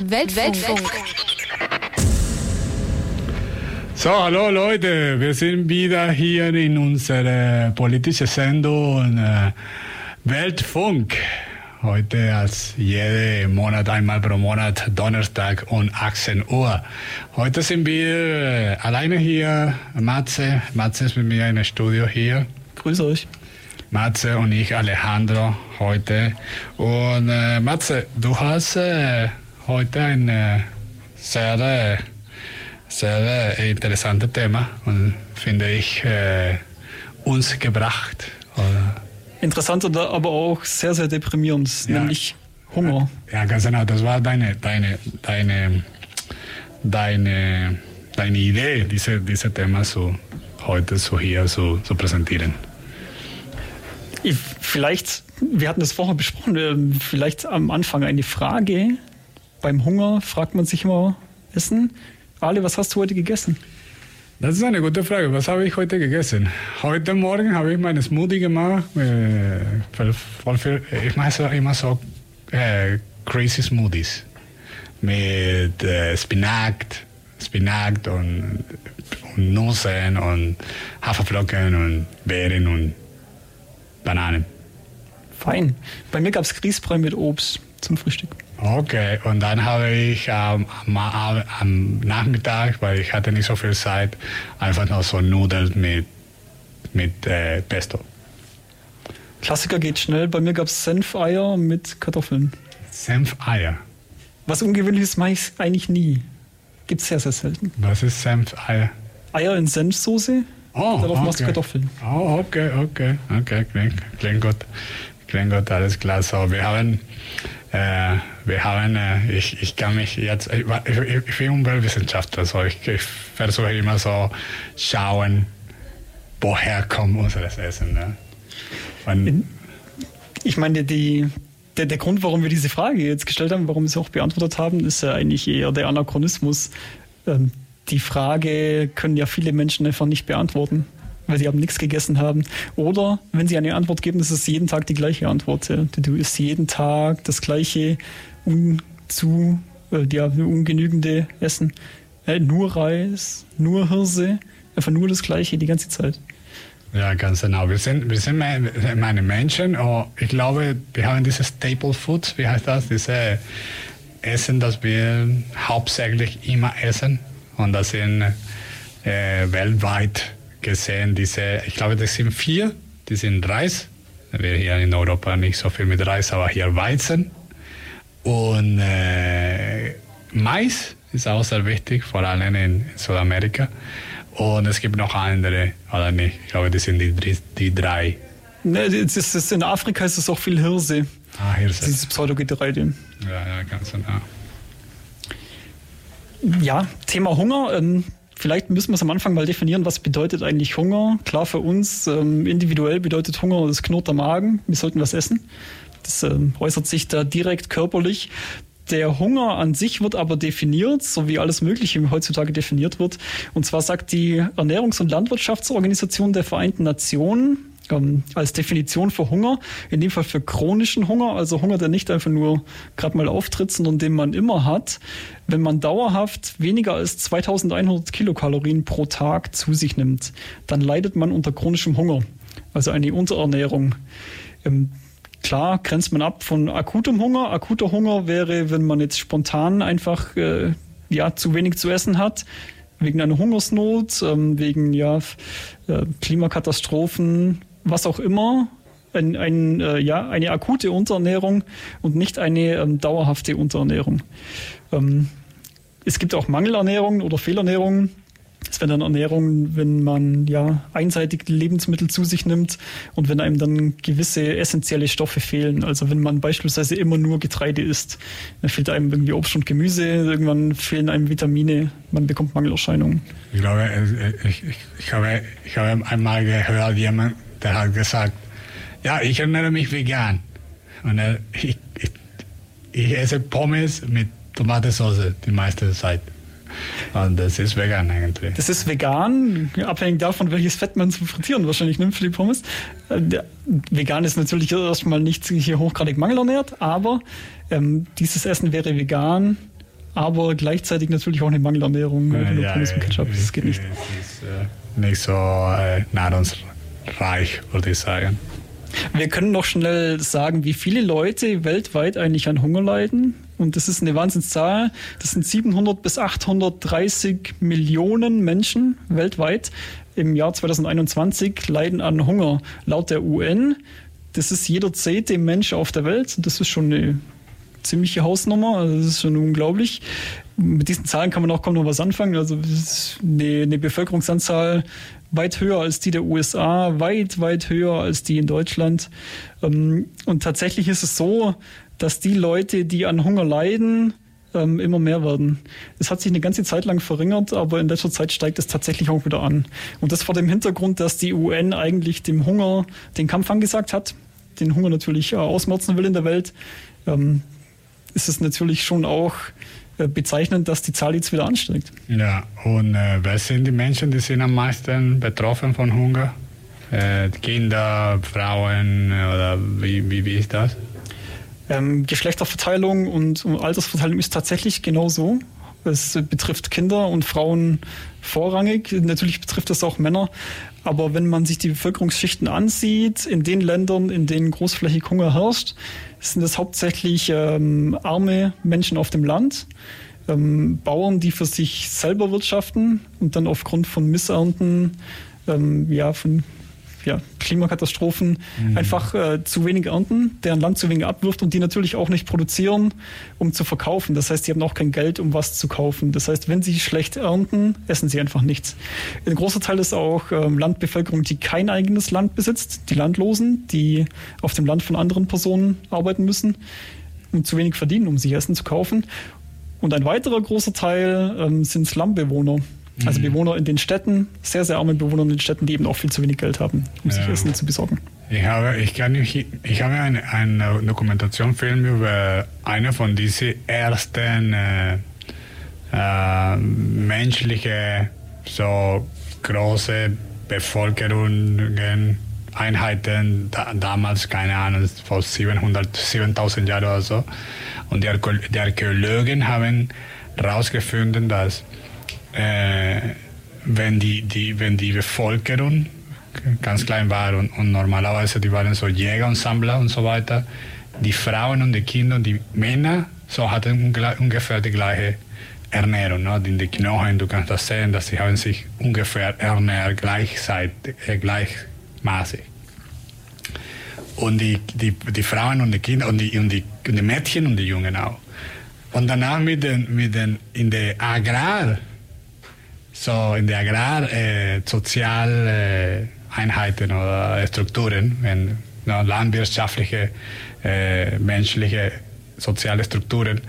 Weltfunk. So, hallo Leute, wir sind wieder hier in unserer politischen Sendung äh, Weltfunk. Heute als jeden Monat, einmal pro Monat, Donnerstag um 18 Uhr. Heute sind wir äh, alleine hier. Matze, Matze ist mit mir in im Studio hier. Grüße euch. Matze und ich, Alejandro, heute. Und äh, Matze, du hast äh, heute ein äh, sehr, äh, sehr äh, interessantes Thema und finde ich äh, uns gebracht. Oder? Interessant, aber auch sehr, sehr deprimierend, Ja. nämlich Hunger. Ja, ganz genau. Das war deine, deine, deine, deine, deine Idee, diese, diese Thema so heute so hier so, so präsentieren. Ich, vielleicht, wir hatten das vorher besprochen, ähm, vielleicht am Anfang eine Frage. Beim Hunger fragt man sich immer, Essen. Ale, was hast du heute gegessen? Das ist eine gute Frage. Was habe ich heute gegessen? Heute Morgen habe ich meine Smoothie gemacht. Äh, viel, ich mache immer so äh, crazy Smoothies mit äh, Spinat, Spinat und, und Nüssen und Haferflocken und Beeren und Bananen. Fein. Bei mir gab es Grießbrei mit Obst zum Frühstück. Okay, und dann habe ich ähm, am, am, am Nachmittag, weil ich hatte nicht so viel Zeit, einfach noch so Nudeln mit, mit äh, Pesto. Klassiker geht schnell. Bei mir gab es Senfeier mit Kartoffeln. Senfeier. Was ungewöhnliches mache ich eigentlich nie. Gibt es sehr, sehr selten. Was ist Senfeier? Eier in Senfsoße. Oh, Darauf machst du okay. Kartoffeln. Oh, okay, okay, okay, klingt, klingt gut. Klingt gut, alles klar. So, wir haben, äh, wir haben, äh, ich, ich kann mich jetzt, ich, ich, ich bin Umweltwissenschaftler, so ich, ich versuche immer so schauen, woher kommt unser Essen. Ne? Und, Ich meine, die, der, der Grund, warum wir diese Frage jetzt gestellt haben, warum wir sie auch beantwortet haben, ist ja eigentlich eher der Anachronismus. Ähm, die Frage können ja viele Menschen einfach nicht beantworten, weil sie haben nichts gegessen haben. Oder wenn sie eine Antwort geben, ist es jeden Tag die gleiche Antwort. Ja. Du isst jeden Tag das gleiche unzu, äh, ja, ungenügende Essen. Äh, nur Reis, nur Hirse, einfach nur das gleiche die ganze Zeit. ja, ganz genau. Wir sind, wir sind me- meine Menschen. Und ich glaube, wir haben diese Staple Foods, wie heißt das? Diese Essen, das wir hauptsächlich immer essen. Und das sind äh, weltweit gesehen diese, ich glaube, das sind vier. Die sind Reis. Wir hier in Europa nicht so viel mit Reis, aber hier Weizen. Und äh, Mais ist auch sehr wichtig, vor allem in Südamerika. Und es gibt noch andere, oder nicht? Ich glaube, das sind die, die drei. Ne, das ist, das in Afrika ist es auch viel Hirse. Ah, es. Dieses Pseudogetreide. Ja, ja, ganz genau. Ja, Thema Hunger. Ähm, vielleicht müssen wir es am Anfang mal definieren, was bedeutet eigentlich Hunger. Klar für uns, ähm, individuell bedeutet Hunger, das knurrt der Magen, wir sollten was essen. Das ähm, äußert sich da direkt körperlich. Der Hunger an sich wird aber definiert, so wie alles Mögliche heutzutage definiert wird. Und zwar sagt die Ernährungs- und Landwirtschaftsorganisation der Vereinten Nationen, ähm, als Definition für Hunger, in dem Fall für chronischen Hunger, also Hunger, der nicht einfach nur gerade mal auftritt, sondern den man immer hat, wenn man dauerhaft weniger als 2100 Kilokalorien pro Tag zu sich nimmt, dann leidet man unter chronischem Hunger, also eine Unterernährung. Ähm, Klar grenzt man ab von akutem Hunger. Akuter Hunger wäre, wenn man jetzt spontan einfach äh, ja, zu wenig zu essen hat, wegen einer Hungersnot, ähm, wegen ja, äh, Klimakatastrophen, was auch immer. Ein, ein, äh, ja, eine akute Unterernährung und nicht eine ähm, dauerhafte Unterernährung. Ähm, es gibt auch Mangelernährungen oder Fehlernährungen. Das wäre dann Ernährung, wenn man ja einseitig Lebensmittel zu sich nimmt und wenn einem dann gewisse essentielle Stoffe fehlen. Also wenn man beispielsweise immer nur Getreide isst, dann fehlt einem irgendwie Obst und Gemüse, irgendwann fehlen einem Vitamine, man bekommt Mangelerscheinungen. Ich glaube, äh, ich, ich, ich, habe, ich habe einmal gehört, jemand, der hat gesagt, ja, ich ernähre mich vegan. Und er, ich, ich, ich esse Pommes mit Tomatensauce die meiste Zeit. Und das ist vegan eigentlich. Das ist vegan, abhängig davon, welches Fett man zum Frittieren wahrscheinlich nimmt für die Pommes. Äh, vegan ist natürlich erstmal nicht hier hochgradig mangelernährt, aber ähm, dieses Essen wäre vegan, aber gleichzeitig natürlich auch eine Mangelernährung. Nur ja, Pommes und Ketchup, das geht nicht. Es ist äh, nicht so äh, nahrungsreich, würde ich sagen. Wir können noch schnell sagen, wie viele Leute weltweit eigentlich an Hunger leiden. Und das ist eine Wahnsinnszahl. Das sind 700 bis 830 Millionen Menschen weltweit im Jahr 2021 leiden an Hunger. Laut der UN, das ist jeder zehnte Mensch auf der Welt. Das ist schon eine ziemliche Hausnummer. Also das ist schon unglaublich. Mit diesen Zahlen kann man auch kaum noch was anfangen. Also eine, eine Bevölkerungsanzahl weit höher als die der USA, weit, weit höher als die in Deutschland. Ähm, und tatsächlich ist es so, dass die Leute, die an Hunger leiden, ähm, immer mehr werden. Es hat sich eine ganze Zeit lang verringert, aber in letzter Zeit steigt es tatsächlich auch wieder an. Und das vor dem Hintergrund, dass die UN eigentlich dem Hunger den Kampf angesagt hat, den Hunger natürlich äh, ausmerzen will in der Welt, ähm, ist es natürlich schon auch bezeichnend, dass die Zahl jetzt wieder ansteigt. Ja, und äh, wer sind die Menschen, die sind am meisten betroffen von Hunger? Äh, Kinder, Frauen oder wie, wie, wie ist das? Ähm, Geschlechterverteilung und, und Altersverteilung ist tatsächlich genau so. Es betrifft Kinder und Frauen vorrangig. Natürlich betrifft es auch Männer. Aber wenn man sich die Bevölkerungsschichten ansieht, in den Ländern, in denen großflächig Hunger herrscht, sind es hauptsächlich ähm, arme Menschen auf dem Land, ähm, Bauern, die für sich selber wirtschaften und dann aufgrund von Missernten, ähm, ja, von ja, Klimakatastrophen mhm. einfach äh, zu wenig ernten, deren Land zu wenig abwirft und die natürlich auch nicht produzieren, um zu verkaufen. Das heißt, sie haben auch kein Geld, um was zu kaufen. Das heißt, wenn sie schlecht ernten, essen sie einfach nichts. Ein großer Teil ist auch ähm, Landbevölkerung, die kein eigenes Land besitzt, die Landlosen, die auf dem Land von anderen Personen arbeiten müssen und zu wenig verdienen, um sich Essen zu kaufen. Und ein weiterer großer Teil ähm, sind Slumbewohner. Also mhm. Bewohner in den Städten, sehr, sehr arme Bewohner in den Städten, die eben auch viel zu wenig Geld haben, um ja. sich Essen zu besorgen. Ich habe, ich kann, ich, ich habe einen, einen Dokumentationsfilm über eine von diesen ersten äh, äh, menschlichen, so große Bevölkerungen, Einheiten, da, damals, keine Ahnung, vor 700, 7000 Jahren oder so. Und die, die Archäologen haben herausgefunden, dass äh, wenn, die, die, wenn die Bevölkerung ganz klein war und, und, normalerweise die waren so Jäger und Sammler und so weiter, die Frauen und die Kinder und die Männer so hatten ungefähr die gleiche Ernährung. Ne? In den Knochen, du kannst das sehen, dass sie haben sich ungefähr ernährt gleichzeitig, äh, gleichmaßig. Und die, die, die Frauen und die Kinder und die, und die, und die Mädchen und die Jungen auch. Und danach mit den, mit den, in der Agrar, so in der Agrar, äh, Sozialeinheiten äh, oder Strukturen, wenn no, landwirtschaftliche, äh, menschliche, soziale Strukturen,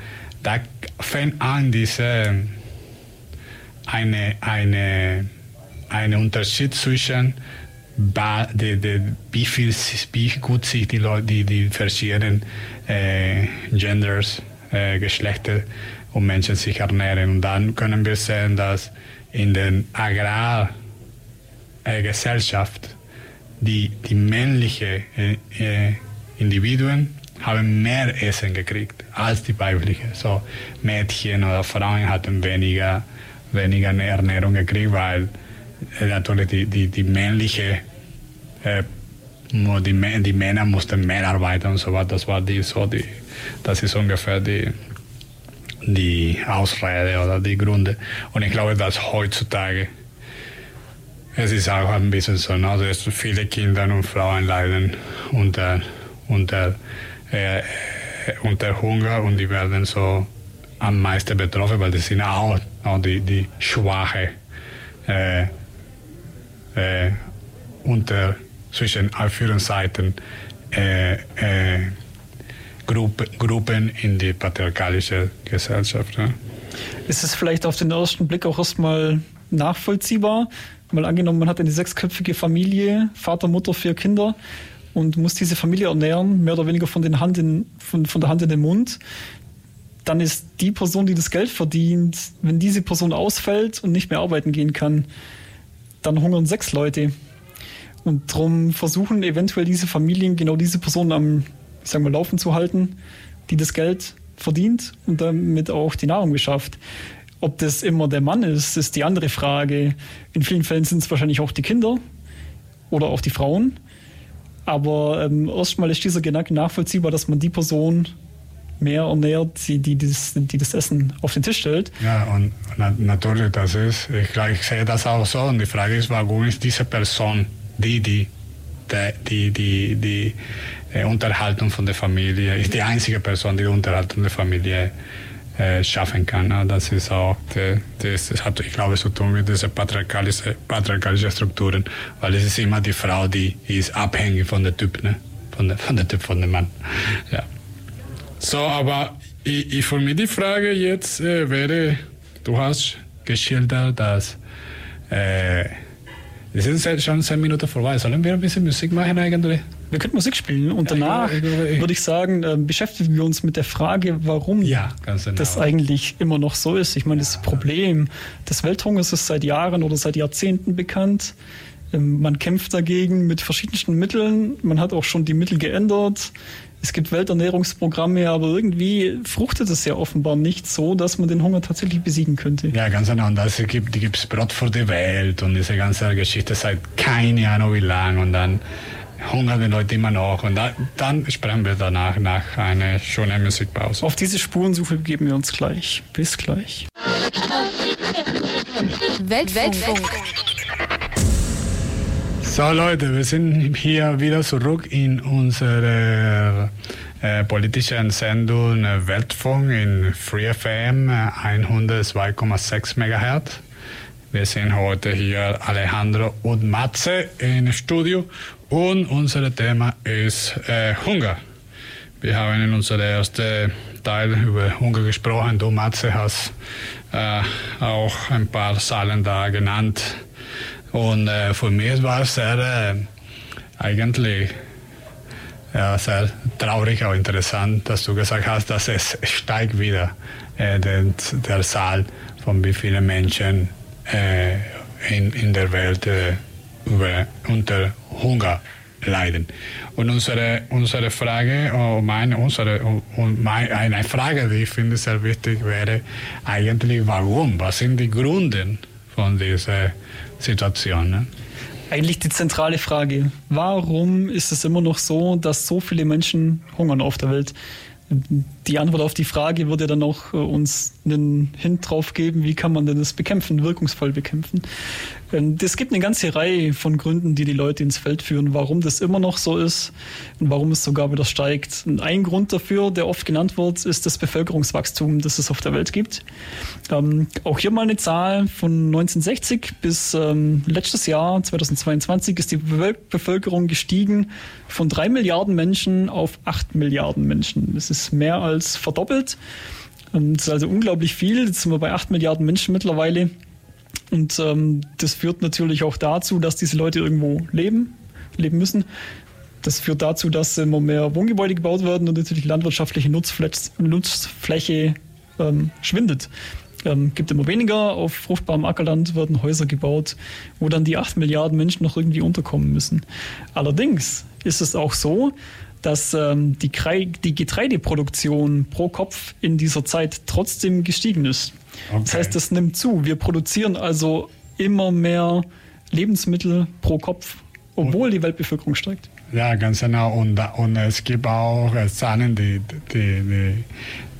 da fängt an diese eine, eine, eine Unterschied zwischen die, die, wie, viel, wie gut sich die Leute, die, die verschiedenen äh, Genders, äh, Geschlechter und Menschen sich ernähren. Und dann können wir sehen, dass in der Agrargesellschaft äh, die, die männlichen äh, äh, Individuen haben mehr Essen gekriegt als die weiblichen. So Mädchen oder Frauen hatten weniger, weniger Ernährung gekriegt, weil äh, natürlich die, die, die männliche äh, die, die Männer mussten mehr arbeiten und so weiter. Das war die so die, das ist ungefähr die die Ausrede oder die Gründe. Und ich glaube, dass heutzutage es ist auch ein bisschen so, ne, dass viele Kinder und Frauen leiden unter, unter, äh, unter Hunger und die werden so am meisten betroffen, weil die sind auch, auch die, die schwache äh, äh, unter zwischen Anführungszeiten äh, äh, Gruppe, Gruppen in die patriarchalische Gesellschaft. Ja. Ist es vielleicht auf den ersten Blick auch erstmal nachvollziehbar? Mal angenommen, man hat eine sechsköpfige Familie, Vater, Mutter, vier Kinder und muss diese Familie ernähren, mehr oder weniger von, den Hand in, von, von der Hand in den Mund. dann ist die Person, die das Geld verdient, wenn diese Person ausfällt und nicht mehr arbeiten gehen kann, dann hungern sechs Leute. Und darum versuchen eventuell diese Familien genau diese Person am, ich sag mal, Laufen zu halten, die das Geld verdient und damit auch die Nahrung beschafft. Ob das immer der Mann ist, ist die andere Frage. In vielen Fällen sind es wahrscheinlich auch die Kinder oder auch die Frauen. Aber ähm, erstmal ist dieser Gedanke nachvollziehbar, dass man die Person mehr ernährt, die, die, das, die das Essen auf den Tisch stellt. Ja, und na, natürlich, das ist, ich, ich sehe das auch so. Und die Frage ist, warum ist diese Person die, die, die, die, die, die Unterhaltung von der Familie, ist die einzige Person, die die Unterhaltung der Familie äh, schaffen kann. Das ist auch, das, das hat, ich glaube, zu tun mit diesen patriarchalischen, patriarchalischen Strukturen, weil es ist immer die Frau, die ist abhängig von der Typ, ne? von, der, von der Typ, von dem Mann. Ja. So, aber ich, ich für mich die Frage jetzt äh, wäre, du hast geschildert, dass äh, es sind schon zehn Minuten vorbei. Sollen wir ein bisschen Musik machen eigentlich? Wir könnten Musik spielen und danach ja, ich, ich, würde ich sagen, äh, beschäftigen wir uns mit der Frage, warum ja, genau. das eigentlich immer noch so ist. Ich meine, das Problem des Welthungers ist seit Jahren oder seit Jahrzehnten bekannt. Ähm, man kämpft dagegen mit verschiedensten Mitteln. Man hat auch schon die Mittel geändert. Es gibt Welternährungsprogramme, aber irgendwie fruchtet es ja offenbar nicht so, dass man den Hunger tatsächlich besiegen könnte. Ja, ganz genau. Und es gibt, es Brot für die Welt und diese ganze Geschichte seit keine Ahnung wie lang und dann hungern die Leute immer noch. Und da, dann sprechen wir danach nach einer schönen Musikpause. Auf diese Spurensuche geben wir uns gleich. Bis gleich. Weltfunk. Weltfunk. So Leute, wir sind hier wieder zurück in unserer äh, politischen Sendung äh, Weltfunk in Free FM äh, 102,6 MHz. Wir sind heute hier Alejandro und Matze im Studio und unser Thema ist äh, Hunger. Wir haben in unserem ersten Teil über Hunger gesprochen. Du, Matze, hast äh, auch ein paar Zahlen da genannt und äh, für mich war es sehr, äh, eigentlich ja, sehr traurig, auch interessant, dass du gesagt hast, dass es steigt wieder äh, der, der Zahl von wie vielen Menschen äh, in, in der Welt äh, unter Hunger leiden. Und unsere, unsere Frage, oh, meine, unsere, und meine, eine Frage, die ich finde sehr wichtig wäre, eigentlich warum? Was sind die Gründe von dieser Situation. Ne? Eigentlich die zentrale Frage. Warum ist es immer noch so, dass so viele Menschen hungern auf der Welt? Die Antwort auf die Frage würde dann auch äh, uns einen Hint drauf geben, wie kann man denn das bekämpfen, wirkungsvoll bekämpfen. Ähm, es gibt eine ganze Reihe von Gründen, die die Leute ins Feld führen, warum das immer noch so ist und warum es sogar wieder steigt. Ein Grund dafür, der oft genannt wird, ist das Bevölkerungswachstum, das es auf der Welt gibt. Ähm, auch hier mal eine Zahl von 1960 bis ähm, letztes Jahr, 2022, ist die Bevölkerung gestiegen von drei Milliarden Menschen auf acht Milliarden Menschen. Das ist mehr als verdoppelt. Das ist also unglaublich viel. Jetzt sind wir bei acht Milliarden Menschen mittlerweile. Und ähm, das führt natürlich auch dazu, dass diese Leute irgendwo leben, leben müssen. Das führt dazu, dass immer mehr Wohngebäude gebaut werden und natürlich landwirtschaftliche Nutzfläche, Nutzfläche ähm, schwindet. Ähm, gibt immer weniger. Auf fruchtbarem Ackerland werden Häuser gebaut, wo dann die acht Milliarden Menschen noch irgendwie unterkommen müssen. Allerdings ist es auch so, dass ähm, die, die, Getreideproduktion pro Kopf in dieser Zeit trotzdem gestiegen ist. Okay. Das heißt, das nimmt zu. Wir produzieren also immer mehr Lebensmittel pro Kopf, obwohl die Weltbevölkerung steigt. Ja, ganz genau. Und, und es gibt auch äh, Zahlen, die, die, die,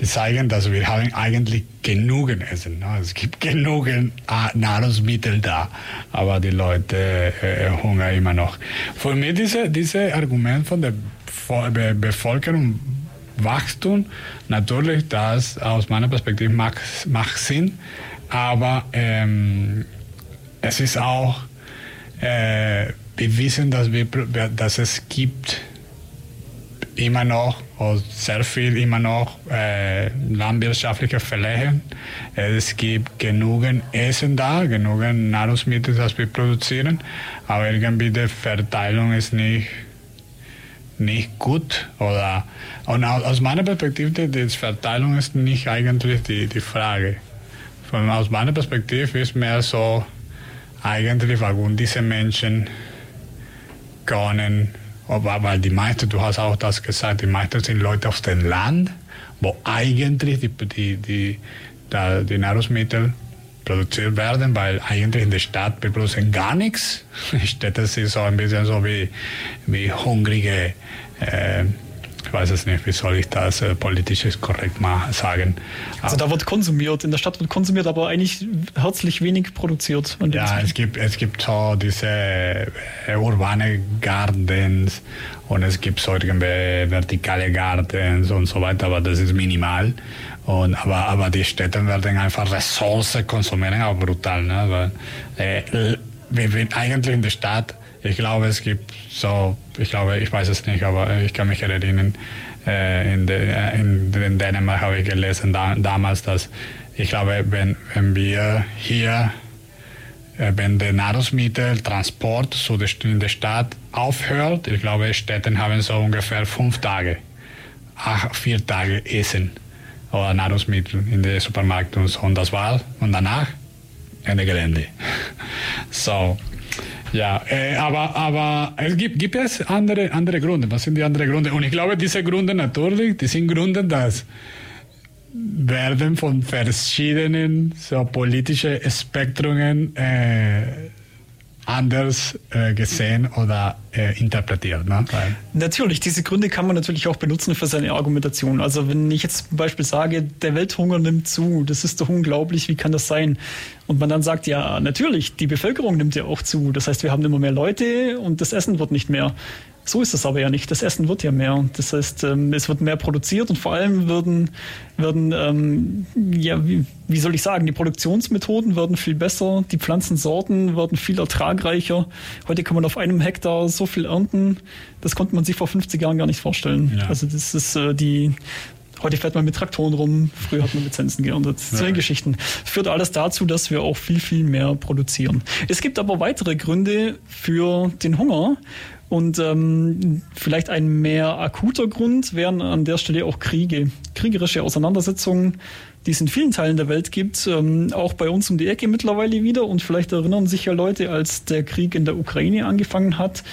die, zeigen, dass wir haben eigentlich genügend Essen. Ne? Es gibt genügend äh, Nahrungsmittel da, aber die Leute äh, hungern immer noch. Für mich dieses diese Argument von der Be Bevölkerung Wachstum. Natürlich, das aus meiner Perspektive macht, macht Sinn, aber ähm, es ist auch äh, bewiesen, dass, wir, dass es gibt immer noch sehr viel immer noch äh, landwirtschaftliche Flächen. Es gibt genügend Essen da, genügend Nahrungsmittel, das wir produzieren, aber irgendwie die Verteilung ist nicht nicht gut oder und aus meiner Perspektive die Verteilung ist nicht eigentlich die, die Frage. Von, aus meiner Perspektive ist mehr so eigentlich, warum diese Menschen können, weil die meisten, du hast auch das gesagt, die meisten sind Leute aus dem Land, wo eigentlich die, die, die, die Nahrungsmittel produziert werden, weil eigentlich in der Stadt wir produzieren gar nichts. Städte sind so ein bisschen so wie, wie hungrige, äh, ich weiß es nicht, wie soll ich das äh, politisch korrekt mal sagen. Also da wird konsumiert, in der Stadt wird konsumiert, aber eigentlich herzlich wenig produziert. Ja, es gibt, es gibt so diese äh, urbane Gardens und es gibt so irgendwie vertikale Gardens und so weiter, aber das ist minimal. Und, aber, aber die Städte werden einfach Ressourcen konsumieren, auch brutal. Ne? Weil, äh, wir, wir eigentlich in der Stadt, ich glaube, es gibt so, ich glaube, ich weiß es nicht, aber ich kann mich erinnern, äh, in, de, in, in, Dänemark habe ich gelesen da, damals, dass ich glaube, wenn, wenn wir hier, äh, wenn der Nahrungsmitteltransport so in der Stadt aufhört, ich glaube, Städte haben so ungefähr fünf Tage, ach, vier Tage Essen oder Nahrungsmittel in den Supermärkten und so. Und das war und danach Ende Gelände. So, ja, äh, aber, aber es gibt, gibt es andere, andere Gründe. Was sind die anderen Gründe? Und ich glaube, diese Gründe natürlich, die sind Gründe, dass werden von verschiedenen so politischen Spektrungen äh, anders äh, gesehen oder äh, interpretiert. Ne? Weil natürlich, diese Gründe kann man natürlich auch benutzen für seine Argumentation. Also wenn ich jetzt zum Beispiel sage, der Welthunger nimmt zu, das ist doch unglaublich, wie kann das sein? Und man dann sagt, ja, natürlich, die Bevölkerung nimmt ja auch zu. Das heißt, wir haben immer mehr Leute und das Essen wird nicht mehr. So ist es aber ja nicht. Das Essen wird ja mehr. Das heißt, ähm, es wird mehr produziert und vor allem würden, würden ähm, ja, wie, wie soll ich sagen, die Produktionsmethoden werden viel besser, die Pflanzensorten werden viel ertragreicher. Heute kann man auf einem Hektar so viel ernten, das konnte man sich vor 50 Jahren gar nicht vorstellen. Ja. Also das ist äh, die Heute fährt man mit Traktoren rum, früher hat man Lizenzen geerntet. Zwei ja. Geschichten. Führt alles dazu, dass wir auch viel, viel mehr produzieren. Es gibt aber weitere Gründe für den Hunger. Und ähm, vielleicht ein mehr akuter Grund wären an der Stelle auch Kriege, kriegerische Auseinandersetzungen, die es in vielen Teilen der Welt gibt, ähm, auch bei uns um die Ecke mittlerweile wieder. Und vielleicht erinnern sich ja Leute, als der Krieg in der Ukraine angefangen hat.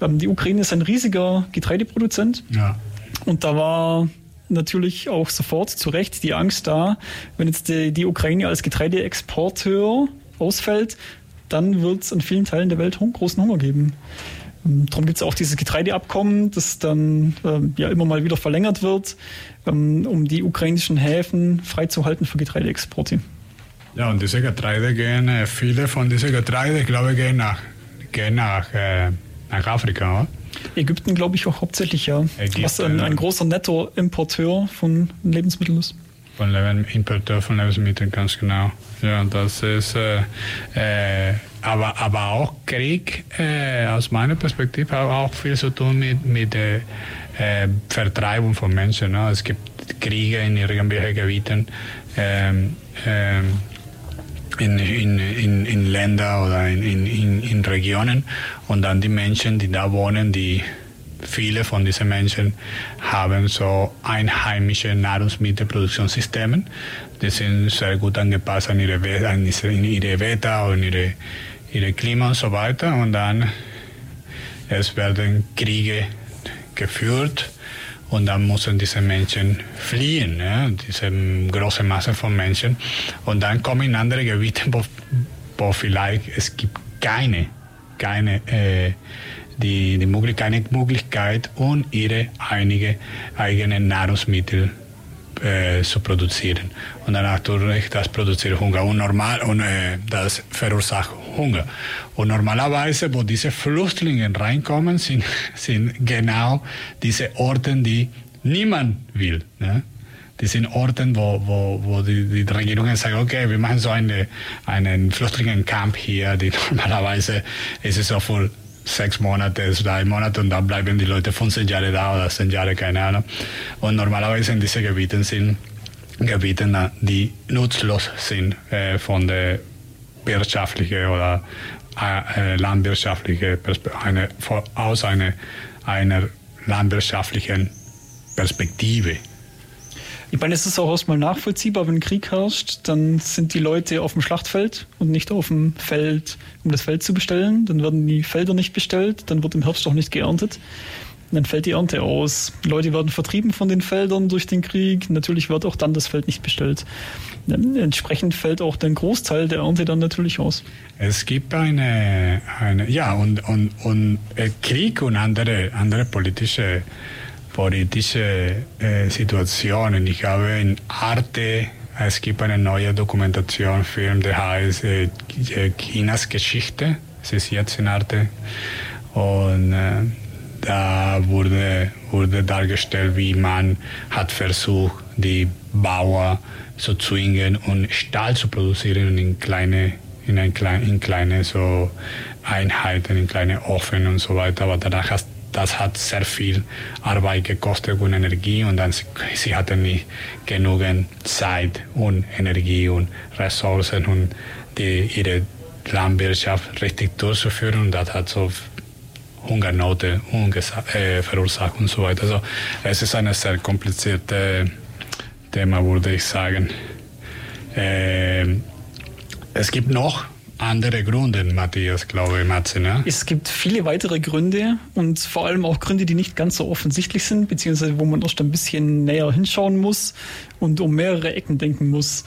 Ähm, die Ukraine ist ein riesiger Getreideproduzent. Ja. Und da war natürlich auch sofort zu Recht die Angst da, wenn jetzt die, die Ukraine als Getreideexporteur ausfällt, dann wird es in vielen Teilen der Welt großen Hunger geben. Ähm, darum gibt es auch dieses Getreideabkommen, das dann ähm, ja immer mal wieder verlängert wird, ähm, um die ukrainischen Häfen freizuhalten für Getreideexporte. Ja, und diese Getreide gehen, äh, viele von diesen Getreide, ich glaube, gehen nach, gehen nach, äh, nach Afrika, oder? Ägypten, glaube ich, auch hauptsächlich, ja. Ägypten, was ein, ein großer Nettoimporteur von Lebensmitteln ist. Von Leben, Importeur von Lebensmitteln, ganz genau. Ja, das ist, äh, äh, aber, aber auch Krieg, äh, aus meiner Perspektive, hat auch viel zu tun mit, mit äh, Vertreibung von Menschen. Ne? Es gibt Kriege in irgendwelchen Gebieten. Ähm, ähm, in, in, in, in Länder oder in, in, in Regionen und dann die Menschen, die da wohnen, die viele von diesen Menschen haben so einheimische Nahrungsmittelproduktionssysteme. Die sind sehr gut angepasst an ihre, an ihre Wetter und ihre, ihre Klima und so weiter. Und dann es werden Kriege geführt und dann müssen diese Menschen fliehen, ne? diese große Masse von Menschen. Und dann kommen in andere Gebiete, wo, wo vielleicht es gibt keine, keine äh, die, die Möglichkeit, keine Möglichkeit, um ihre einige eigenen Nahrungsmittel äh, zu produzieren. Und dann natürlich, das produziert Hunger. Und normal, und äh, das verursacht Hunger. Und normalerweise, wo diese Flüchtlinge reinkommen, sind, sind genau diese Orte, die niemand will. Ne? Die sind Orte, wo, wo, wo die, die Regierungen sagen, okay, wir machen so eine, einen Flüchtlingencamp hier, die normalerweise ist es so voll sechs Monate, drei Monate und dann bleiben die Leute 15 Jahre da oder 10 Jahre, keine Ahnung. Und normalerweise in diesen Gebieten sind Gebiete, die nutzlos sind äh, von der wirtschaftlichen oder äh, landwirtschaftlichen Perspektive, eine, aus einer, einer landwirtschaftlichen Perspektive. Ich meine, es ist auch erstmal nachvollziehbar, wenn Krieg herrscht, dann sind die Leute auf dem Schlachtfeld und nicht auf dem Feld, um das Feld zu bestellen. Dann werden die Felder nicht bestellt, dann wird im Herbst auch nicht geerntet. dann fällt die Ernte aus. Leute werden vertrieben von den Feldern durch den Krieg. Natürlich wird auch dann das Feld nicht bestellt. Entsprechend fällt auch der Großteil der Ernte dann natürlich aus. Es gibt eine, eine ja, und, und, und Krieg und andere, andere politische politische äh, Situationen. Ich habe in Arte, es gibt eine neue Dokumentation-Film, der heißt äh, Chinas Geschichte. Es ist jetzt in Arte. Und äh, da wurde, wurde dargestellt, wie man hat versucht, die Bauer zu zwingen und Stahl zu produzieren in kleine in, ein klein, in kleine so Einheiten, in kleine Ofen und so weiter. Aber danach hast das hat sehr viel Arbeit gekostet und Energie und dann sie, sie hatten nicht genügend Zeit und Energie und Ressourcen und die, ihre Landwirtschaft richtig durchzuführen und das hat so Hungernote äh, verursacht und so weiter. Also es ist ein sehr kompliziertes Thema, würde ich sagen. Äh, es gibt noch andere Gründe, Matthias, glaube ich, Matze, ne? Es gibt viele weitere Gründe und vor allem auch Gründe, die nicht ganz so offensichtlich sind, beziehungsweise wo man erst ein bisschen näher hinschauen muss und um mehrere Ecken denken muss.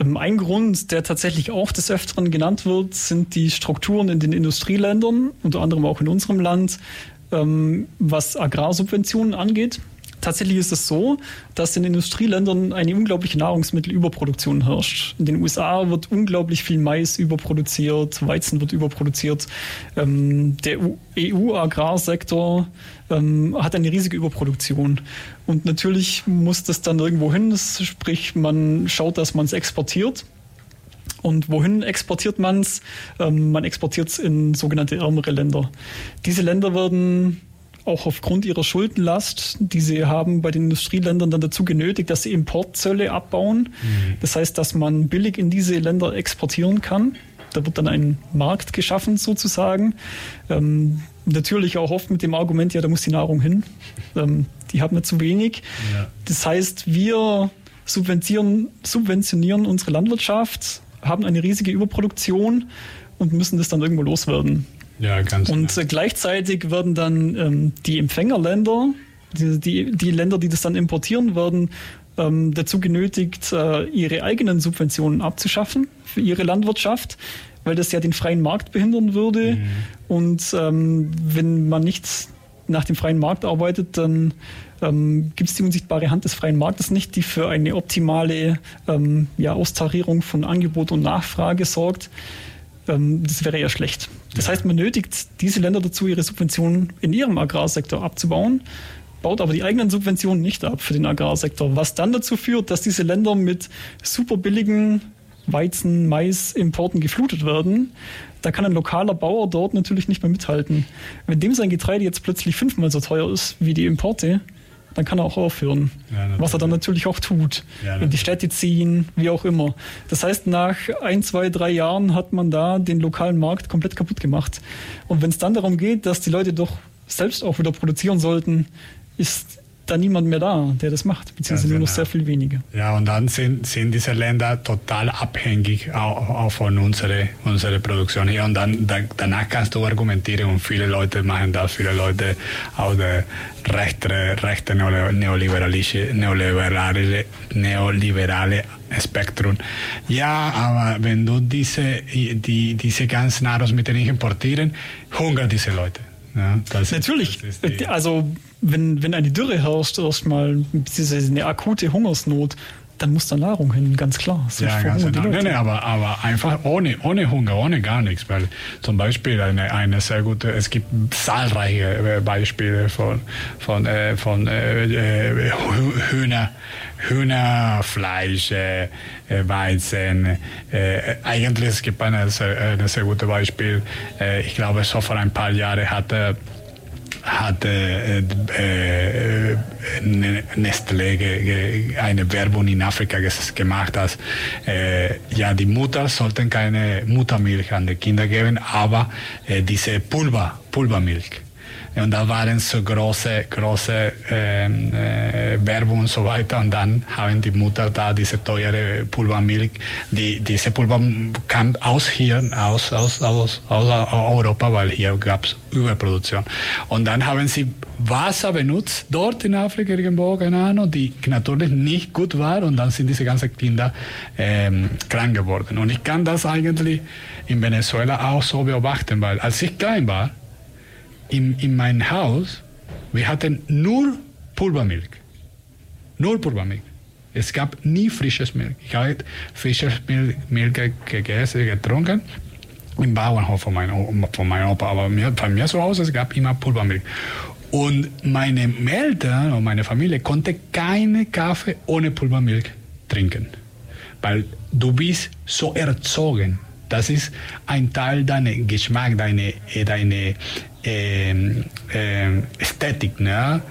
Ähm, ein Grund, der tatsächlich auch des Öfteren genannt wird, sind die Strukturen in den Industrieländern, unter anderem auch in unserem Land, ähm, was Agrarsubventionen angeht. Tatsächlich ist es so, dass in Industrieländern eine unglaubliche Nahrungsmittelüberproduktion herrscht. In den USA wird unglaublich viel Mais überproduziert, Weizen wird überproduziert. Ähm, der EU-Agrarsektor ähm, hat eine riesige Überproduktion. Und natürlich muss das dann irgendwo hin, sprich man schaut, dass man es exportiert. Und wohin exportiert man es? Ähm, man exportiert es in sogenannte ärmere Länder. Diese Länder werden auch aufgrund ihrer Schuldenlast, die sie haben, bei den Industrieländern dann dazu genötigt, dass sie Importzölle abbauen. Mhm. Das heißt, dass man billig in diese Länder exportieren kann. Da wird dann ein Markt geschaffen sozusagen. Ähm, natürlich auch oft mit dem Argument, ja, da muss die Nahrung hin. Ähm, die haben nicht zu wenig. Ja. Das heißt, wir subventionieren, subventionieren unsere Landwirtschaft, haben eine riesige Überproduktion und müssen das dann irgendwo loswerden. Ja, ganz Und genau. gleichzeitig werden dann ähm, die Empfängerländer, die, die, die, Länder, die das dann importieren, werden ähm, dazu genötigt, äh, ihre eigenen Subventionen abzuschaffen für ihre Landwirtschaft, weil das ja den freien Markt behindern würde. Mhm. Und ähm, wenn man nicht nach dem freien Markt arbeitet, dann ähm, gibt es die unsichtbare Hand des freien Marktes nicht, die für eine optimale ähm, ja, Austarierung von Angebot und Nachfrage sorgt. Ähm, das wäre eher schlecht. Das heißt, man nötigt diese Länder dazu, ihre Subventionen in ihrem Agrarsektor abzubauen, baut aber die eigenen Subventionen nicht ab für den Agrarsektor, was dann dazu führt, dass diese Länder mit super billigen Weizen, Mais, Importen geflutet werden. Da kann ein lokaler Bauer dort natürlich nicht mehr mithalten. Wenn dem sein Getreide jetzt plötzlich fünfmal so teuer ist wie die Importe, dann kann er auch aufhören. Ja, was er dann natürlich auch tut. Ja, in die Städte ziehen, wie auch immer. Das heißt, nach ein, zwei, drei Jahren hat man da den lokalen Markt komplett kaputt gemacht. Und wenn es dann darum geht, dass die Leute doch selbst auch wieder produzieren sollten, ist da niemand mehr da, der das macht, beziehungsweise nur noch genau. sehr viel weniger. Ja, und dann sind, sind diese Länder total abhängig auch, auch von unserer, unserer Produktion hier. Und dann da, danach kannst du argumentieren und viele Leute machen das, viele Leute aus der rechte, rechte neoliberalische, neoliberale, neoliberale Spektrum. Ja, aber wenn du diese, die, diese ganzen Nahrungsmittel nicht importieren, hungern diese Leute. Ja, Natürlich. Die, also wenn, wenn eine Dürre herrscht, erstmal eine akute Hungersnot, dann muss da Nahrung hin, ganz klar. So ja, ganz genau. Nee, nee, aber, aber einfach ohne, ohne Hunger, ohne gar nichts. Weil zum Beispiel eine, eine sehr gute, es gibt zahlreiche äh, Beispiele von, von, äh, von äh, äh Hühner, Hühnerfleisch, äh, Weizen. Äh, eigentlich es gibt eine sehr, eine sehr gute Beispiel. ich glaube, so vor ein paar Jahren hatte hat äh, äh, Nestlé eine Werbung in Afrika gemacht, dass äh, ja die Mutter sollten keine Muttermilch an die Kinder geben, aber äh, diese Pulver, Pulvermilch. Und da waren so große, große ähm, äh, Werbung und so weiter. Und dann haben die Mutter da diese teure Pulvermilch. Die, diese Pulver kam aus hier, aus, aus, aus, aus Europa, weil hier gab es Überproduktion. Und dann haben sie Wasser benutzt, dort in Afrika irgendwo, keine Ahnung, die natürlich nicht gut war. Und dann sind diese ganzen Kinder ähm, krank geworden. Und ich kann das eigentlich in Venezuela auch so beobachten, weil als ich klein war, in, in mein Haus, wir hatten nur Pulvermilch. Nur Pulvermilch. Es gab nie frisches Milch. Ich habe frisches Milch, Milch gegessen, getrunken im Bauernhof von meinem, von meinem Opa. Aber mir, bei mir zu Hause es gab immer Pulvermilch. Und meine Eltern und meine Familie konnte keine Kaffee ohne Pulvermilch trinken. Weil du bist so erzogen. Das ist ein Teil deiner Geschmack, deine, deine ähm, ähm, Ästhetik. Ne?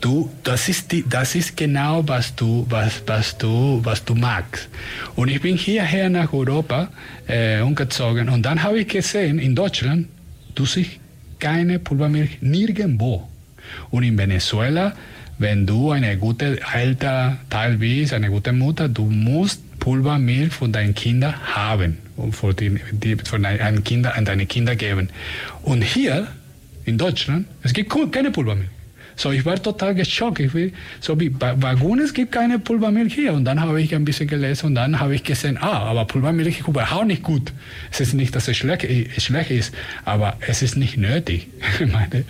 Du, das, ist die, das ist genau, was du, was, was, du, was du magst. Und ich bin hierher nach Europa äh, umgezogen und dann habe ich gesehen, in Deutschland, du siehst keine Pulvermilch nirgendwo. Und in Venezuela, wenn du eine gute Elternteil bist, eine gute Mutter, du musst Pulvermilch von deinen Kindern haben und von, deinen Kinder, an deine Kinder geben. Und hier in Deutschland, es gibt keine Pulvermilch. So, ich war total geschockt. Ich will, so wie Wagun, es gibt keine Pulvermilch hier. Und dann habe ich ein bisschen gelesen und dann habe ich gesehen, ah, aber Pulvermilch ist überhaupt nicht gut. Es ist nicht, dass es schlecht, schlecht ist, aber es ist nicht nötig. Meine,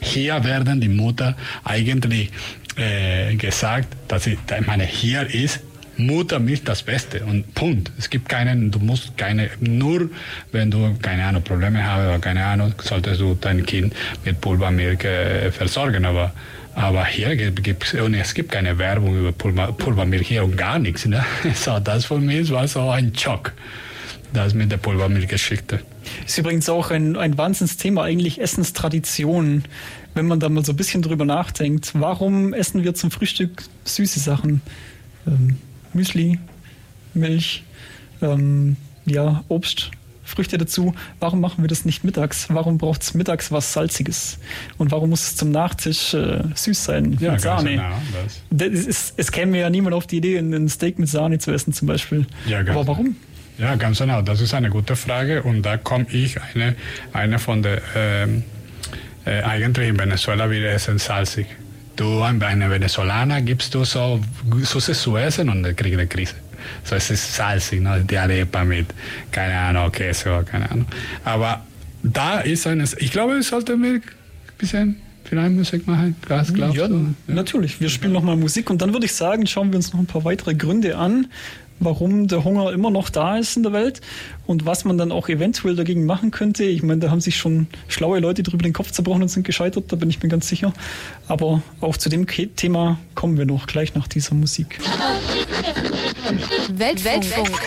hier werden die Mutter eigentlich äh, gesagt, dass ich, ich meine, hier ist Muttermilch das Beste und Punkt. Es gibt keinen, du musst keine, nur wenn du, keine Ahnung, Probleme hast oder keine Ahnung, solltest du dein Kind mit Pulvermilch äh, versorgen, aber aber hier gibt es, und es gibt keine Werbung über Pulver, Pulvermilch hier und gar nichts. Ne? So, das für mich war so ein Schock, das mit der Pulvermilchgeschichte. Ist übrigens auch ein, ein Wahnsinnsthema, eigentlich Essenstradition. Wenn man da mal so ein bisschen drüber nachdenkt, warum essen wir zum Frühstück süße Sachen? Ähm, Müsli, Milch, ähm, ja, Obst, Früchte dazu. Warum machen wir das nicht mittags? Warum braucht es mittags was Salziges? Und warum muss es zum Nachtisch äh, süß sein ja, mit Sahne? Genau, ist, es käme ja niemand auf die Idee, ein Steak mit Sahne zu essen zum Beispiel. Ja, Aber warum? Ja, ganz genau. Das ist eine gute Frage und da komme ich eine, eine von der ähm, äh, eigentlich in Venezuela wir essen salzig. Du einem Venezolaner gibst du so Süßes zu essen und er kriegt eine Krise. So, es ist salzig, ne? die Arepa mit, keine Ahnung, Käse, keine Ahnung. Aber da ist eines, ich glaube, sollten wir ein bisschen vielleicht Musik machen. Was glaubst ja, du? Ja, natürlich. Wir spielen nochmal Musik und dann würde ich sagen, schauen wir uns noch ein paar weitere Gründe an, warum der Hunger immer noch da ist in der Welt und was man dann auch eventuell dagegen machen könnte. Ich meine, da haben sich schon schlaue Leute drüber den Kopf zerbrochen und sind gescheitert, da bin ich mir ganz sicher. Aber auch zu dem Thema kommen wir noch gleich nach dieser Musik. Weltfunk.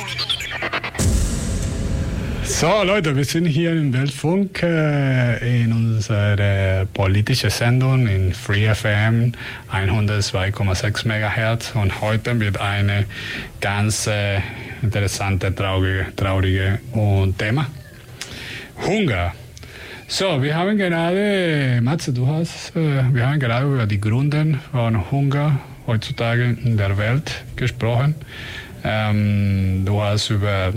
So Leute, wir sind hier im Weltfunk äh, in unserer politischen Sendung in Free FM 102,6 MHz und heute wird eine ganz äh, interessante, traurige, traurige Thema. Hunger. So, wir haben gerade, Matze, du hast, äh, wir haben gerade über die Gründe von Hunger heutzutage in der Welt gesprochen. Ähm, du hast über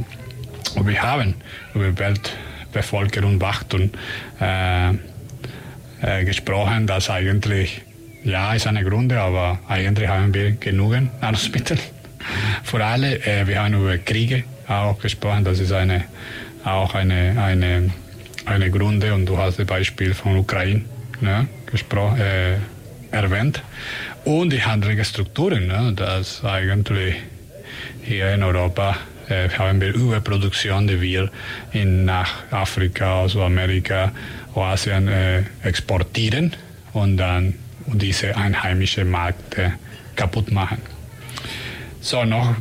wir haben Weltbevölkerung Wachstum äh, äh, gesprochen, dass eigentlich, ja, ist eine Gründe, aber eigentlich haben wir genügend Nahrungsmittel für alle. Äh, wir haben über Kriege auch gesprochen, das ist eine, auch eine, eine, eine Gründe und du hast das Beispiel von Ukraine ne, gesprochen, äh, erwähnt. Und die handlichen Strukturen, ne, das eigentlich hier in Europa äh, haben wir Überproduktion, die wir in, nach Afrika, Südamerika, Asien äh, exportieren und dann diese einheimischen Märkte kaputt machen. So, noch,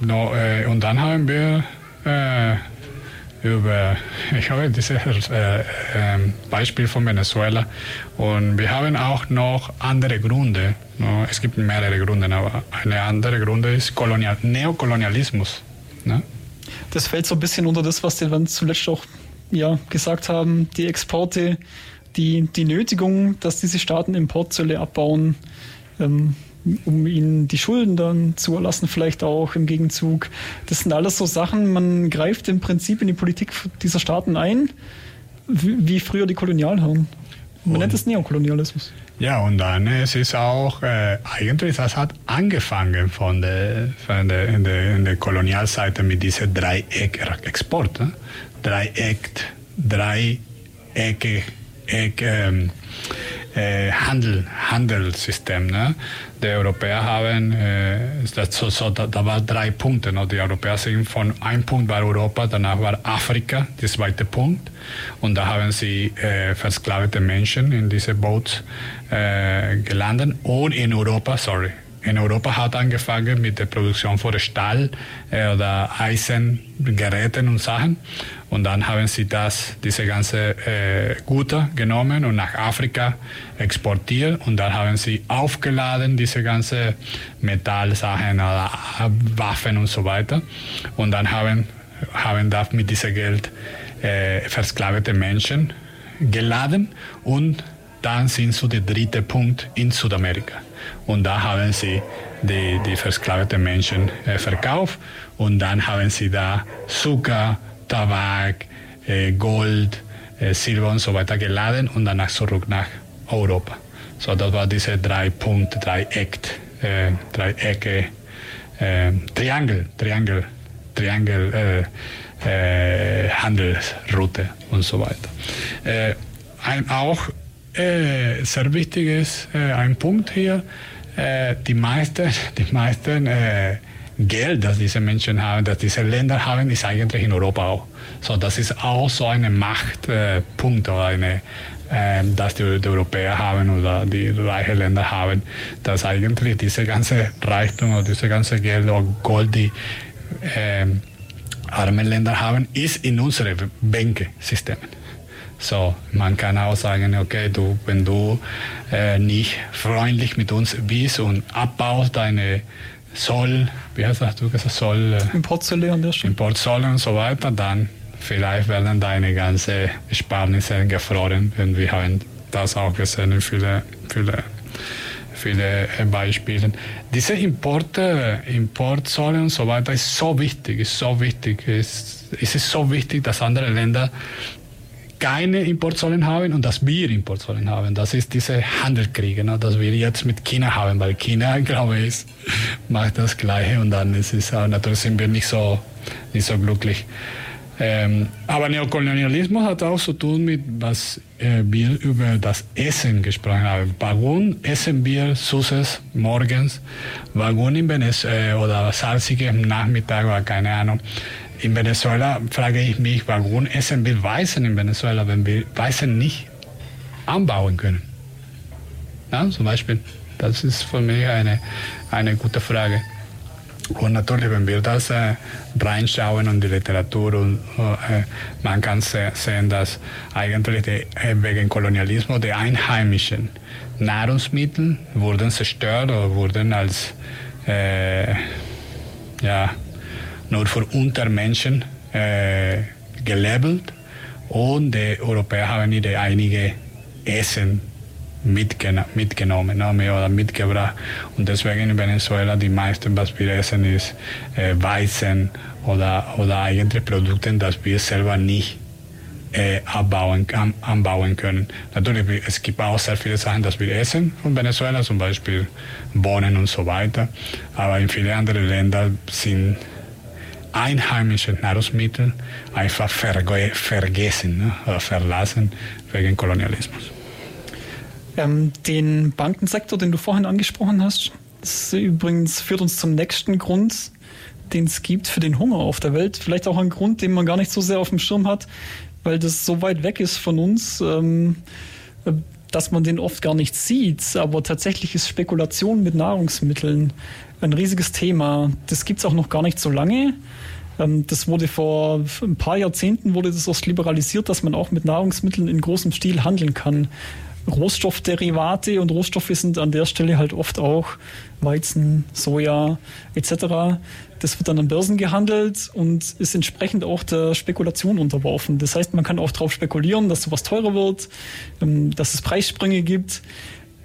noch äh, und dann haben wir über, ich habe dieses Beispiel von Venezuela und wir haben auch noch andere Gründe. Es gibt mehrere Gründe, aber eine andere Gründe ist Kolonial Neokolonialismus. Ne? Das fällt so ein bisschen unter das, was die dann zuletzt auch ja, gesagt haben, die Exporte die, die Nötigung, dass diese Staaten Importzölle abbauen, ähm, um ihnen die Schulden dann zu erlassen, vielleicht auch im Gegenzug. Das sind alles so Sachen, man greift im Prinzip in die Politik dieser Staaten ein, wie, wie früher die Kolonialherren. Man und, nennt es Neokolonialismus. Ja, und dann es ist auch, äh, eigentlich, das hat angefangen von der, von der, in der, in der Kolonialseite mit diesem Dreieck-Export. Ne? Dreieck, Dreiecke, Ähm, äh, Handel, Handelssystem. Ne? Die Europäer haben, äh, das so, so, da, da waren drei Punkte. Ne? Die Europäer sind von einem Punkt war Europa, danach war Afrika, der zweite Punkt. Und da haben sie äh, versklavte Menschen in diese Boot äh, gelandet. Und in Europa, sorry, in Europa hat angefangen mit der Produktion von Stahl äh, oder Eisengeräten und Sachen. Und dann haben sie das, diese ganze äh, Güter genommen und nach Afrika exportiert. Und dann haben sie aufgeladen, diese ganze Metallsachen oder Waffen und so weiter. Und dann haben, haben das mit diesem Geld äh, versklavte Menschen geladen und dann sind sie der dritte Punkt in Südamerika. Und da haben sie die, die versklavten Menschen äh, verkauft und dann haben sie da Zucker, Tabak, äh, Gold, äh, Silber und so weiter geladen und danach zurück nach Europa. So, das war diese drei Punkte, Dreieck, äh, Dreiecke, äh, Triangel, Triangel, Triangel, äh, äh, Handelsroute und so weiter. Äh, ein, auch sehr wichtig ist äh, ein Punkt hier, die meisten, die meisten Geld, das diese Menschen haben, das diese Länder haben, ist eigentlich in Europa auch. So, das ist auch so ein Machtpunkt eine, äh, dass die, die, Europäer haben oder die reichen Länder haben, dass eigentlich diese ganze Reichtum oder diese ganze Geld oder Gold, die äh, armen Länder haben, ist in unsere Bänkesystemen. So, man kann auch sagen, okay, du, wenn du äh, nicht freundlich mit uns bist und abbaust deine Zoll, wie heißt das, du gesagt, Zoll? Äh, Importzölle an der Stelle. Importzolle und so weiter, dann vielleicht werden deine ganze Ersparnisse gefroren. Und wir haben das auch gesehen in vielen, viele, viele äh, Beispielen. Diese Importe, Importzolle und so weiter ist so wichtig, ist so wichtig, ist, ist es so wichtig, dass andere Länder keine Importzollen haben und dass wir Importzollen haben. Das ist diese Handelskriege, ne, das wir jetzt mit China haben, weil China, glaube ich, macht das Gleiche und dann ist es, natürlich sind wir nicht so, nicht so glücklich. Ähm, aber Neokolonialismus hat auch zu tun mit, was äh, wir über das Essen gesprochen haben. Warum essen wir Süßes morgens? Warum in Venezuela äh, oder salzige am Nachmittag oder keine Ahnung? In Venezuela frage ich mich, warum essen wir Weißen in Venezuela, wenn wir Weißen nicht anbauen können? Ja, zum Beispiel, das ist für mich eine, eine gute Frage. Und natürlich, wenn wir das äh, reinschauen in die Literatur, und, äh, man kann se sehen, dass eigentlich die, äh, wegen Kolonialismus die einheimischen Nahrungsmittel wurden zerstört oder wurden als äh, ja, nur für Untermenschen äh, gelabelt und die Europäer haben ihre einige Essen mitgen mitgenommen ne, oder mitgebracht. Und deswegen in Venezuela die meisten, was wir essen, ist äh, Weizen oder, oder eigentlich Produkte, das wir selber nicht äh, abbauen, an, anbauen können. Natürlich, es gibt auch sehr viele Sachen, die wir essen von Venezuela, zum Beispiel Bohnen und so weiter. Aber in vielen anderen Ländern sind einheimische Nahrungsmittel einfach verge vergessen ne, verlassen wegen Kolonialismus. Ähm, den Bankensektor, den du vorhin angesprochen hast, das übrigens führt uns zum nächsten Grund, den es gibt für den Hunger auf der Welt. Vielleicht auch ein Grund, den man gar nicht so sehr auf dem Schirm hat, weil das so weit weg ist von uns, ähm, dass man den oft gar nicht sieht. Aber tatsächlich ist Spekulation mit Nahrungsmitteln ein riesiges Thema. Das gibt es auch noch gar nicht so lange. Ähm, das wurde vor ein paar Jahrzehnten wurde das erst liberalisiert, dass man auch mit Nahrungsmitteln in großem Stil handeln kann. Rohstoffderivate und Rohstoffe sind an der Stelle halt oft auch Weizen, Soja etc. Das wird dann an Börsen gehandelt und ist entsprechend auch der Spekulation unterworfen. Das heißt, man kann auch darauf spekulieren, dass sowas teurer wird, ähm, dass es Preissprünge gibt.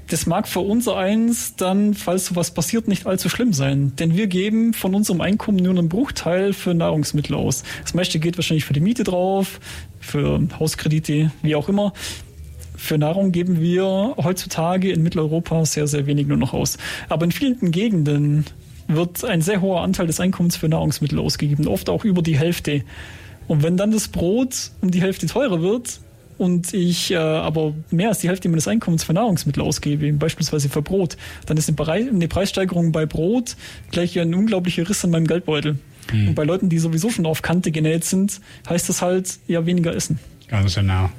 Das mag für unser eins dann, falls sowas passiert, nicht allzu schlimm sein. Denn wir geben von unserem Einkommen nur einen Bruchteil für Nahrungsmittel aus. Das meiste geht wahrscheinlich für die Miete drauf, für Hauskredite, wie auch immer für Nahrung geben wir heutzutage in Mitteleuropa sehr, sehr wenig nur noch aus. Aber in vielen Gegenden wird ein sehr hoher Anteil des Einkommens für Nahrungsmittel ausgegeben, oft auch über die Hälfte. Und wenn dann das Brot um die Hälfte teurer wird und ich äh, aber mehr als die Hälfte meines Einkommens für Nahrungsmittel ausgebe, beispielsweise für Brot, dann ist eine, Preissteigerung bei Brot gleich ein unglaublicher Riss in meinem Geldbeutel. Mhm. Und bei Leuten, die sowieso schon auf Kante genäht sind, heißt das halt ja weniger essen. Ganz genau.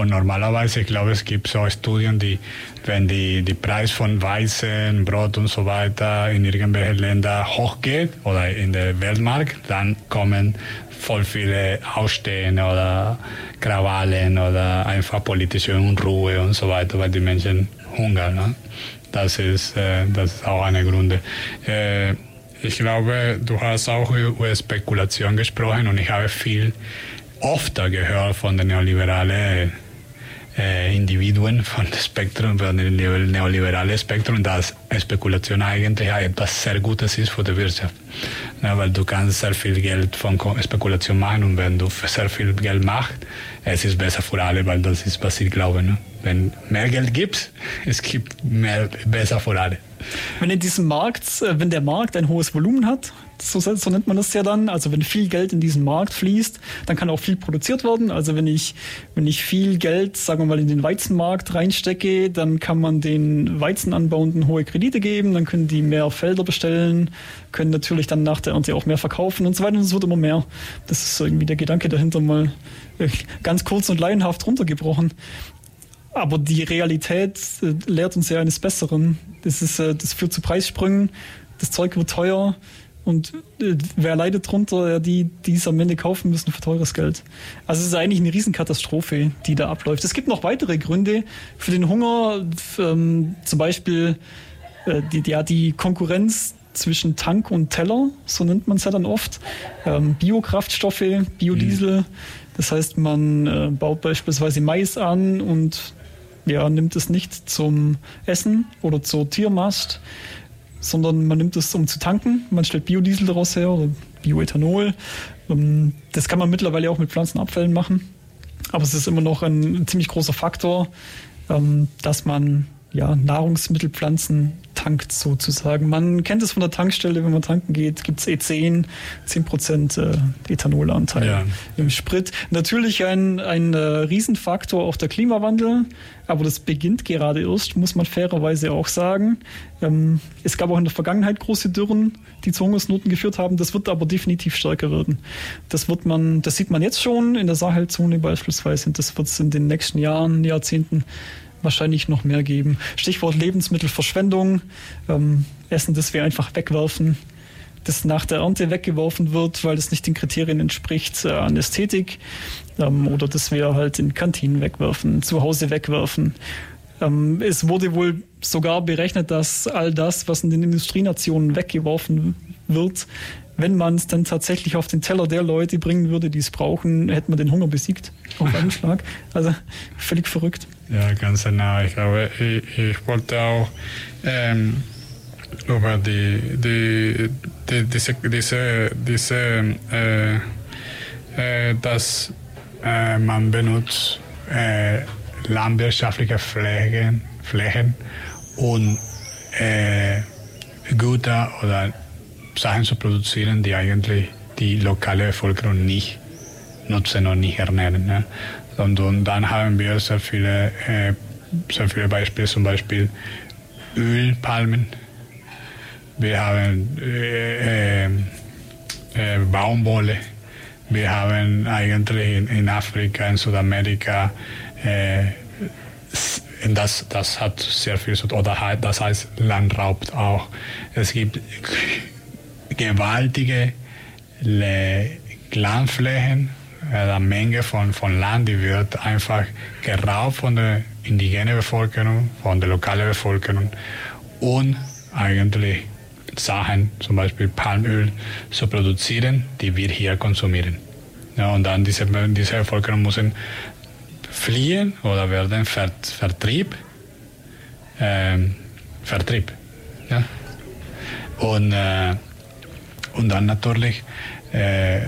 Und normalerweise, ich glaube, es gibt so Studien, die, wenn die, die Preis von Weizen, Brot und so weiter in irgendwelche Länder hochgeht oder in der Weltmarkt, dann kommen voll viele Ausstehen oder Krawallen oder einfach politische Unruhe und so weiter, weil die Menschen hungern. Ne? Das, ist, äh, das ist auch eine Gründe. Äh, ich glaube, du hast auch über Spekulation gesprochen und ich habe viel öfter gehört von den neoliberalen äh, Individuen von Spektrum, von dem neoliberalen Spektrum, dass Spekulation eigentlich etwas sehr Gutes ist für die Wirtschaft. Ja, weil du kannst sehr viel Geld von Spekulation machen und wenn du sehr viel Geld machst, es ist besser für alle, weil das ist, was ich glaube. Ne? Wenn mehr Geld gibt, es gibt mehr besser für alle. Wenn in diesem Markt, äh, wenn der Markt ein hohes Volumen hat, so, so, nennt man das ja dann. Also wenn viel Geld in diesen Markt fließt, dann kann auch viel produziert werden. Also wenn ich, wenn ich viel Geld, sagen wir mal, in den Weizenmarkt reinstecke, dann kann man den Weizenanbauenden hohe Kredite geben, dann können die mehr Felder bestellen, können natürlich dann nach der Ernte auch mehr verkaufen und so weiter und es wird immer mehr. Das ist irgendwie der Gedanke dahinter mal äh, ganz kurz und laienhaft runtergebrochen. Aber die Realität äh, lehrt uns ja eines Besseren. Das, ist, äh, das führt zu Preissprüngen, das Zeug wird teuer und äh, wer leidet drunter? Die, die es am Ende kaufen müssen für teures Geld. Also es ist eigentlich eine Riesenkatastrophe, die da abläuft. Es gibt noch weitere Gründe für den Hunger, ähm, zum Beispiel äh, die, ja, die Konkurrenz zwischen Tank und Teller, so nennt man es ja dann oft. Ähm, Biokraftstoffe, Biodiesel. Mhm. Das heißt, man äh, baut beispielsweise Mais an und ja, nimmt es nicht zum Essen oder zur Tiermast, sondern man nimmt es, um zu tanken. Man stellt Biodiesel daraus her oder Bioethanol. Ähm, das kann man mittlerweile auch mit Pflanzenabfällen machen. Aber es ist immer noch ein, ziemlich großer Faktor, ähm, dass man ja, Nahrungsmittelpflanzen tankt sozusagen. Man kennt es von der Tankstelle, wenn man tanken geht, gibt es E10, 10% äh, Ethanolanteil ja. im Sprit. Natürlich ein, ein äh, Riesenfaktor auch der Klimawandel, aber das beginnt gerade erst, muss man fairerweise auch sagen. Ähm, es gab auch in der Vergangenheit große Dürren, die zu Hungersnoten geführt haben. Das wird aber definitiv stärker werden. Das wird man, das sieht man jetzt schon in der Sahelzone beispielsweise und das wird es in den nächsten Jahren, Jahrzehnten wahrscheinlich noch mehr geben. Stichwort Lebensmittelverschwendung. Ähm, Essen, das wir einfach wegwerfen, das nach der Ernte weggeworfen wird, weil es nicht den Kriterien entspricht äh, an Ästhetik. Ähm, oder das wir halt in Kantinen wegwerfen, zu Hause wegwerfen. Ähm, es wurde wohl sogar berechnet, dass all das, was in den Industrienationen weggeworfen wird, wenn man es dann tatsächlich auf den Teller der Leute bringen würde, die es brauchen, hätte man den Hunger besiegt auf einen Schlag. Also völlig verrückt. Ja, ganz genau. Ich glaube, ich, ich wollte auch ähm, über die, die, die, diese, diese, diese äh, äh, dass äh, man benutzt äh, landwirtschaftliche Flächen, Flächen und äh, Güter oder Sachen zu produzieren, die eigentlich die lokale Bevölkerung nicht nutzen und nicht ernähren. Ne? Und, und, dann haben wir sehr viele, äh, sehr viele Beispiele, zum Beispiel Ölpalmen. Wir haben äh, äh, äh Baumwolle. Wir haben eigentlich in, in Afrika, in Südamerika, äh, das, das hat sehr viel zu tun, oder das heißt Landraub auch. Es gibt gewaltige Landflächen, äh, die Menge von, von Land, die wird einfach geraubt von der indigenen Bevölkerung, von der lokalen Bevölkerung und eigentlich Sachen, zum Beispiel Palmöl, zu produzieren, die wir hier konsumieren. Ja, und dann diese, diese Bevölkerung müssen fliehen oder werden vert, Vertrieb, ähm, Vertrieb. Ja? Und, äh, und dann natürlich äh,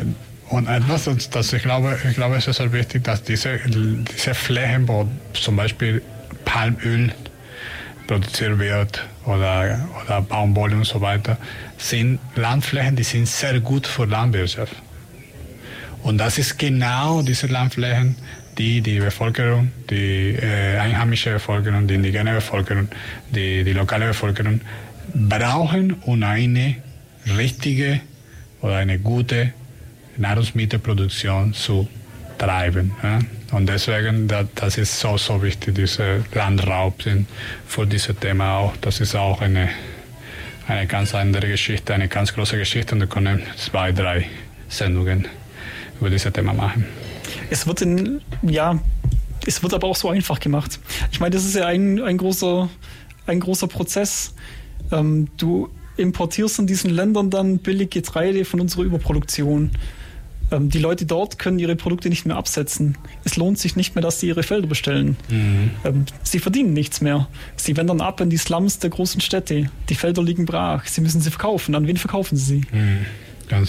und etwas, das ich glaube, ich glaube, es ist sehr wichtig, dass diese, diese Flächen, wo zum Beispiel Palmöl produziert wird oder, oder Baumwolle und so weiter, sind Landflächen, die sind sehr gut für Landwirtschaft. Und das ist genau diese Landflächen, die die Bevölkerung, die äh, einheimische Bevölkerung, die indigene Bevölkerung, die, die lokale Bevölkerung brauchen, um eine richtige oder eine gute Nahrungsmittelproduktion zu treiben. Ja? Und deswegen, das ist so, so wichtig, dieser Landraub für dieses Thema auch. Das ist auch eine, eine ganz andere Geschichte, eine ganz große Geschichte und wir können zwei, drei Sendungen über dieses Thema machen. Es wird in, ja, es wird aber auch so einfach gemacht. Ich meine, das ist ja ein, ein, großer, ein großer Prozess. Ähm, du importierst in diesen Ländern dann billig Getreide von unserer Überproduktion. Ähm, die Leute dort können ihre Produkte nicht mehr absetzen. Es lohnt sich nicht mehr, dass sie ihre Felder bestellen. Mhm. Ähm, sie verdienen nichts mehr. Sie wandern ab in die Slums der großen Städte. Die Felder liegen brach. Sie müssen sie verkaufen. An wen verkaufen sie sie? Mhm.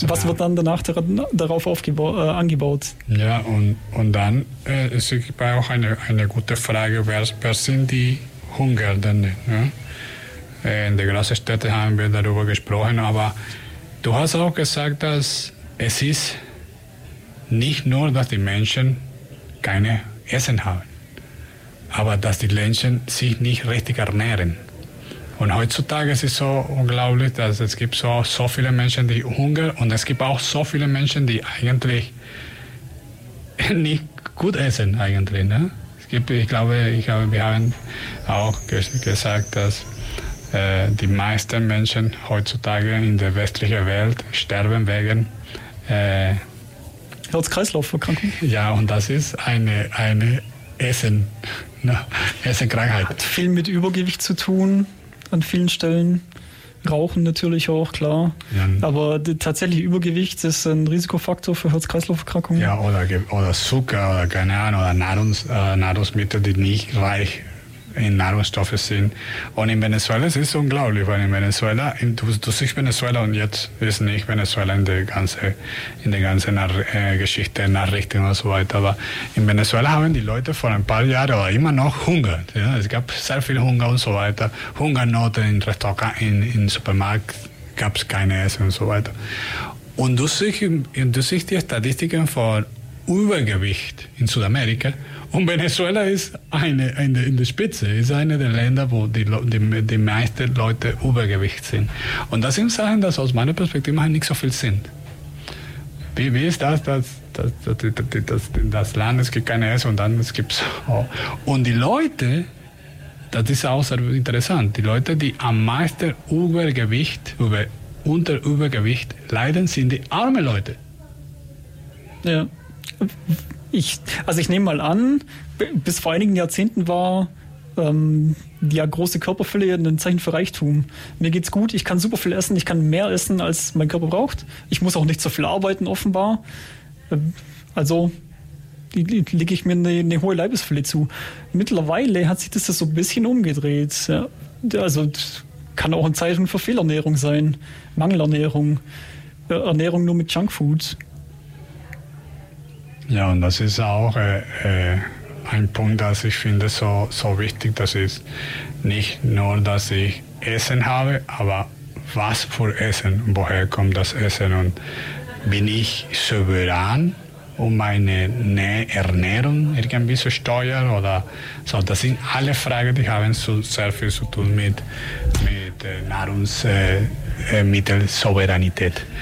Was wird dann danach darauf äh, angebaut? Ja, und, und dann äh, ist es auch eine, eine gute Frage, wer, wer sind die Hungernden? Ja? Äh, in der großen Städte haben wir darüber gesprochen, aber du hast auch gesagt, dass es ist nicht nur, dass die Menschen keine Essen haben, aber dass die Menschen sich nicht richtig ernähren. Und heutzutage ist es so unglaublich, dass es gibt so, so viele Menschen, die Hunger und es gibt auch so viele Menschen, die eigentlich nicht gut essen eigentlich. Ne? Es gibt, ich glaube, ich glaube, wir haben auch gesagt, dass äh, die meisten Menschen heutzutage in der westlichen Welt sterben wegen äh, Herz-Kreislauf-Erkrankung. Ja, und das ist eine, eine Essen, ne? Essenkrankheit. Hat viel mit Übergewicht zu tun an vielen Stellen. Rauchen natürlich auch, klar. Ja. Aber tatsächlich Übergewicht ist ein Risikofaktor für Herz-Kreislauf-Erkrankungen. Ja, oder, oder Zucker oder keine Ahnung, oder Nahrungs, äh, Nahrungsmittel, die nicht reich in Nahrungsstoffe sind. Und in Venezuela es ist es unglaublich, weil in Venezuela, du, du siehst Venezuela und jetzt ist nicht Venezuela in der ganzen, in der ganzen äh, Geschichte, Nachrichten und so weiter. Aber in Venezuela haben die Leute vor ein paar Jahren oder immer noch Hunger. Ja? Es gab sehr viel Hunger und so weiter. Hungernoten in Restaurants, in, in Supermarkt gab es keine Essen und so weiter. Und du siehst, du siehst die Statistiken von Übergewicht in Südamerika und Venezuela ist eine, eine in der Spitze, ist eine der Länder, wo die, die, die meisten Leute Übergewicht sind. Und das sind Sachen, die aus meiner Perspektive nicht so viel sind. Wie, wie ist das, dass, dass, dass, dass das Land, es gibt keine Essen und dann es gibt oh. Und die Leute, das ist auch sehr interessant, die Leute, die am meisten Übergewicht, über, unter Übergewicht leiden, sind die armen Leute. Ja ich, also ich nehme mal an, bis vor einigen Jahrzehnten war ähm, ja große Körperfülle ein Zeichen für Reichtum. Mir geht's gut, ich kann super viel essen, ich kann mehr essen, als mein Körper braucht. Ich muss auch nicht so viel arbeiten, offenbar. Ähm, also lege ich mir eine, eine, hohe Leibesfülle zu. Mittlerweile hat sich das so ein bisschen umgedreht. Ja. Also kann auch ein Zeichen für Fehlernährung sein, Mangelernährung, äh, Ernährung nur mit Junkfood. Ja, und das ist auch äh, äh, ein Punkt, das ich finde so, so wichtig. Das ist nicht nur, dass ich Essen habe, aber was für Essen, woher kommt das Essen und bin ich souverän, um meine Ernährung irgendwie zu steuern oder so. Das sind alle Fragen, die haben so sehr viel zu tun mit, mit äh, Nahrungs äh, äh.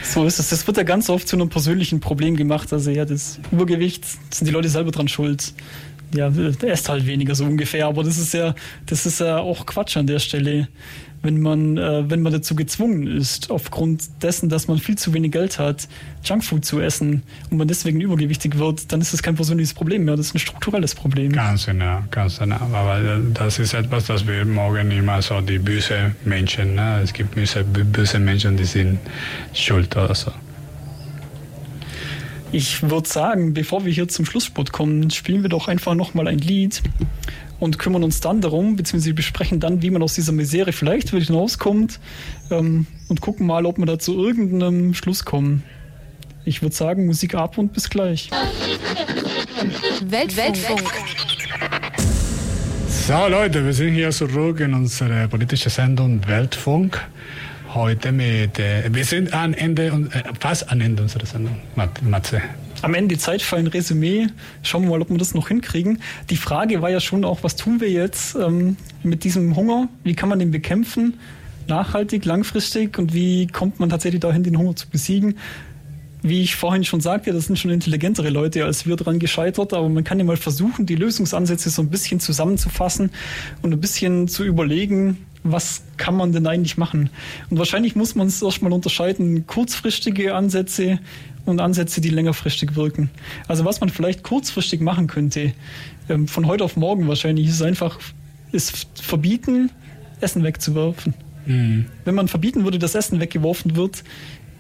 So ist es. Das wird ja ganz oft zu einem persönlichen Problem gemacht. Also ja, das Übergewicht sind die Leute selber dran schuld. Ja, der isst halt weniger so ungefähr, aber das ist ja, das ist ja auch Quatsch an der Stelle. Wenn man, äh, wenn man dazu gezwungen ist, aufgrund dessen, dass man viel zu wenig Geld hat, Junkfood zu essen und man deswegen übergewichtig wird, dann ist das kein persönliches Problem mehr, das ist ein strukturelles Problem. Ganz genau, ganz genau. Aber äh, das ist etwas, das wir morgen immer so die bösen Menschen, ne? es gibt böse, böse Menschen, die sind schuld oder so. Ich würde sagen, bevor wir hier zum Schlusssport kommen, spielen wir doch einfach nochmal ein Lied und kümmern uns dann darum, beziehungsweise besprechen dann, wie man aus dieser Misere vielleicht wieder hinauskommt ähm, und gucken mal, ob wir da zu irgendeinem Schluss kommen. Ich würde sagen, Musik ab und bis gleich. Weltfunk. Weltfunk. So Leute, wir sind hier zurück in unserer politischen Sendung Weltfunk. Heute mit, äh, wir sind am Ende, äh, fast am Ende unserer Sendung, Matze am Ende Zeit für ein Resümee. Schauen wir mal, ob wir das noch hinkriegen. Die Frage war ja schon auch, was tun wir jetzt ähm, mit diesem Hunger? Wie kann man den bekämpfen? Nachhaltig, langfristig und wie kommt man tatsächlich dahin, den Hunger zu besiegen? Wie ich vorhin schon sagte, das sind schon intelligentere Leute als wir daran gescheitert, aber man kann ja mal versuchen, die Lösungsansätze so ein bisschen zusammenzufassen und ein bisschen zu überlegen, was kann man denn eigentlich machen? Und wahrscheinlich muss man es erstmal unterscheiden, kurzfristige Ansätze und Ansätze, die längerfristig wirken. Also was man vielleicht kurzfristig machen könnte, ähm, von heute auf morgen wahrscheinlich, ist einfach, ist verbieten, Essen wegzuwerfen. Mhm. Wenn man verbieten würde, dass Essen weggeworfen wird,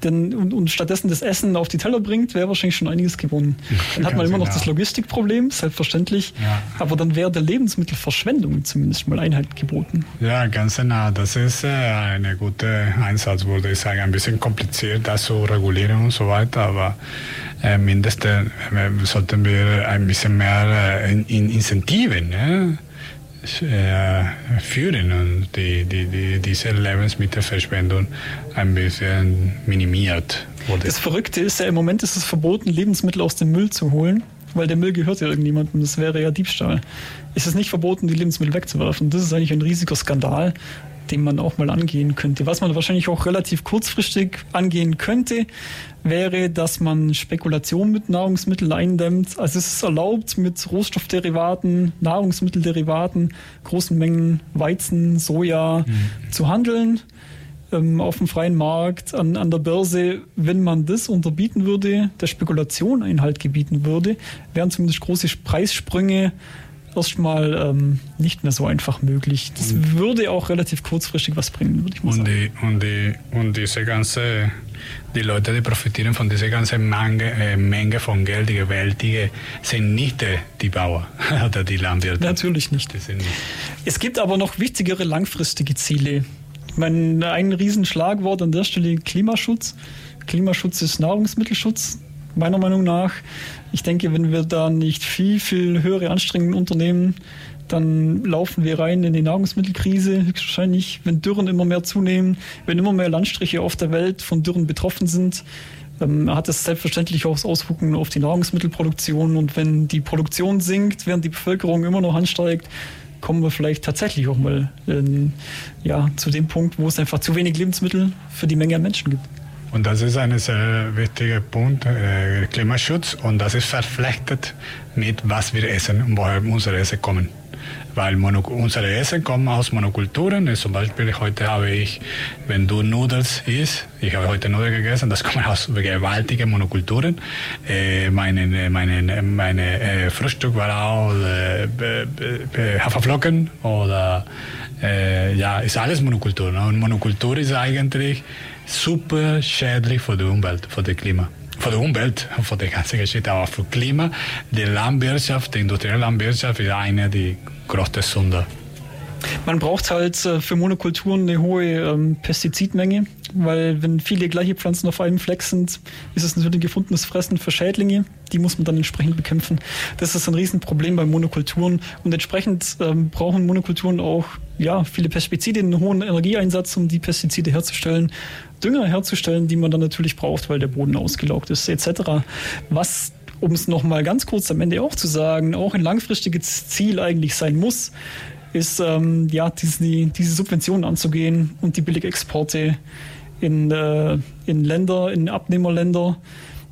denn, und, und, stattdessen das Essen auf die Teller bringt, wäre wahrscheinlich schon einiges gewonnen. Dann hat man immer noch genau. das Logistikproblem, selbstverständlich, ja. aber dann wäre der Lebensmittelverschwendung zumindest mal Einhalt geboten. Ja, ganz genau. Das ist äh, ein guter Einsatz, würde ich sagen. Ein bisschen kompliziert, das zu regulieren und so weiter, aber äh, mindestens äh, sollten wir ein bisschen mehr äh, in, in Incentiven. Ne? Äh, führen und die, die, die, diese Lebensmittelverschwendung ein bisschen minimiert wurde. Das Verrückte ist ja, im Moment ist es verboten, Lebensmittel aus dem Müll zu holen, weil der Müll gehört ja irgendjemandem, das wäre ja Diebstahl. Es ist nicht verboten, die Lebensmittel wegzuwerfen. Das ist eigentlich ein riesiger Skandal, den man auch mal angehen könnte. Was man wahrscheinlich auch relativ kurzfristig angehen könnte, wäre, dass man Spekulation mit Nahrungsmitteln eindämmt. Also es ist erlaubt, mit Rohstoffderivaten, Nahrungsmittelderivaten, großen Mengen Weizen, Soja mhm. zu handeln ähm, auf dem freien Markt, an, an der Börse. Wenn man das unterbieten würde, der Spekulation Einhalt gebieten würde, wären zumindest große Preissprünge erstmal ähm, nicht mehr so einfach möglich. Das und würde auch relativ kurzfristig was bringen, würde ich mal und sagen. Die, und, die, und diese ganze, die Leute, die profitieren von dieser ganzen Menge, äh, Menge von Geld, die gewaltige, sind nicht die, die Bauer oder die Landwirte. Natürlich nicht. nicht. Es gibt aber noch wichtigere langfristige Ziele. Ich meine, ein Riesenschlagwort an der Stelle Klimaschutz. Klimaschutz ist Nahrungsmittelschutz, meiner Meinung nach. Ich denke, wenn wir da nicht viel, viel höhere Anstrengungen unternehmen, dann laufen wir rein in die Nahrungsmittelkrise, höchstwahrscheinlich, wenn Dürren immer mehr zunehmen, wenn immer mehr Landstriche auf der Welt von Dürren betroffen sind, ähm, hat das selbstverständlich auch Auswirkungen auf die Nahrungsmittelproduktion. Und wenn die Produktion sinkt, während die Bevölkerung immer noch ansteigt, kommen wir vielleicht tatsächlich auch mal in, ja, zu dem Punkt, wo es einfach zu wenig Lebensmittel für die Menge an Menschen gibt. Und das ist ein sehr wichtiger Punkt, äh, Klimaschutz. Und das ist verflechtet mit, was wir essen und woher unsere Essen kommen. Weil Mono, unsere Essen kommen aus Monokulturen. Zum Beispiel heute habe ich, wenn du Nudels isst, ich habe heute Nudeln gegessen, das kommt aus gewaltigen Monokulturen. Äh, meine meine, meine äh, Frühstück war auch äh, Haferflocken oder äh, ja, ist alles Monokultur. Ne? Und Monokultur ist eigentlich super schädlich für die Umwelt, für das Klima. Für die Umwelt, für die ganze Geschichte, aber für das Klima. Die Landwirtschaft, die industrielle Landwirtschaft ist eine der größten Sünder. Man braucht halt äh, für Monokulturen eine hohe ähm, Pestizidmenge, weil wenn viele gleiche Pflanzen auf einem Fleck sind, ist es natürlich gefundenes Fressen für Schädlinge. Die muss man dann entsprechend bekämpfen. Das ist ein Riesenproblem bei Monokulturen und entsprechend ähm, brauchen Monokulturen auch ja, viele Pestizide, einen hohen Energieeinsatz, um die Pestizide herzustellen. Dünger herzustellen, die man dann natürlich braucht, weil der Boden ausgelaugt ist, etc. Was, um es nochmal ganz kurz am Ende auch zu sagen, auch ein langfristiges Ziel eigentlich sein muss, ist, ähm, ja, diese, diese Subventionen anzugehen und die Billigexporte in, äh, in Länder, in Abnehmerländer.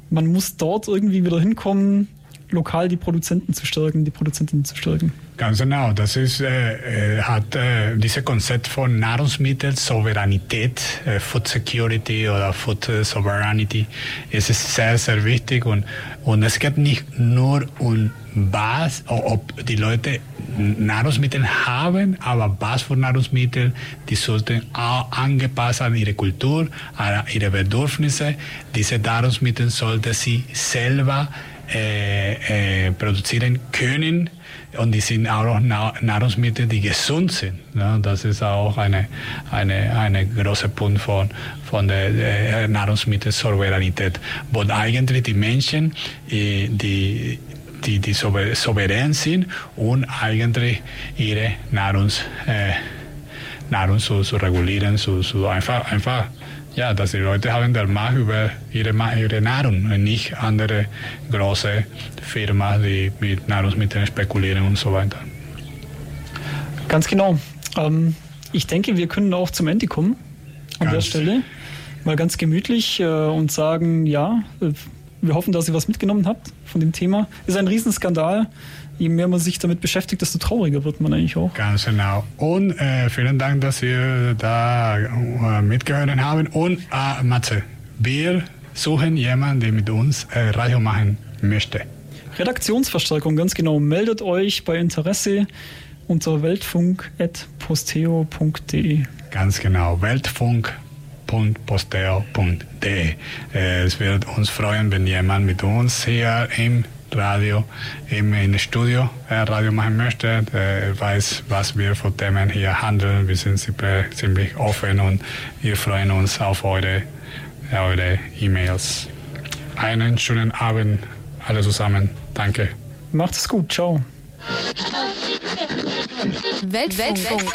Man muss dort irgendwie wieder hinkommen, lokal die Produzenten zu stärken, die Produzentinnen zu stärken. Ganz genau, das ist, äh, äh hat äh, dieses Konzept von Nahrungsmittelsouveränität, äh, Food Security oder Food Sovereignty, es ist sehr, sehr wichtig und, und es geht nicht nur um was, ob die Leute Nahrungsmittel haben, aber was für Nahrungsmittel, die sollten auch angepasst an ihre Kultur, an ihre Bedürfnisse. Diese Nahrungsmittel sollten sie selber äh, äh, produzieren können und die sind auch Nahrungsmittel, die gesund sind. Ja, das ist auch eine, eine, eine große Punkt von, von der äh, Nahrungsmittelsouveränität, wo eigentlich die Menschen, äh, die die, die souverän sind und eigentlich ihre Nahrungs, äh, Nahrung zu, zu regulieren, zu, zu einfach, einfach ja, dass die Leute haben der Macht über ihre, ihre Nahrung und nicht andere große Firmen, die mit Nahrungsmitteln spekulieren und so weiter. Ganz genau. Ähm, ich denke, wir können auch zum Ende kommen an ganz. der Stelle. Mal ganz gemütlich äh, und sagen, ja, äh, wir hoffen, dass ihr was mitgenommen habt von dem Thema. Ist ein Riesenskandal. Je mehr man sich damit beschäftigt, desto trauriger wird man eigentlich auch. Ganz genau. Und äh, vielen Dank, dass ihr da äh, mitgehört habt. Und äh, Matze, wir suchen jemanden, der mit uns äh, Radio machen möchte. Redaktionsverstärkung, ganz genau. Meldet euch bei Interesse unter weltfunk.posteo.de. Ganz genau, weltfunk.de www.posteo.de. Äh, es wird uns freuen, wenn jemand mit uns hier im Radio, im, im Studio äh, Radio machen möchte. Er weiß, was wir für Themen hier handeln. Wir sind ziemlich offen und wir freuen uns auf eure eure E-Mails. Einen schönen Abend alle zusammen. Danke. Macht es gut. Ciao. Weltfunk. Weltfunk.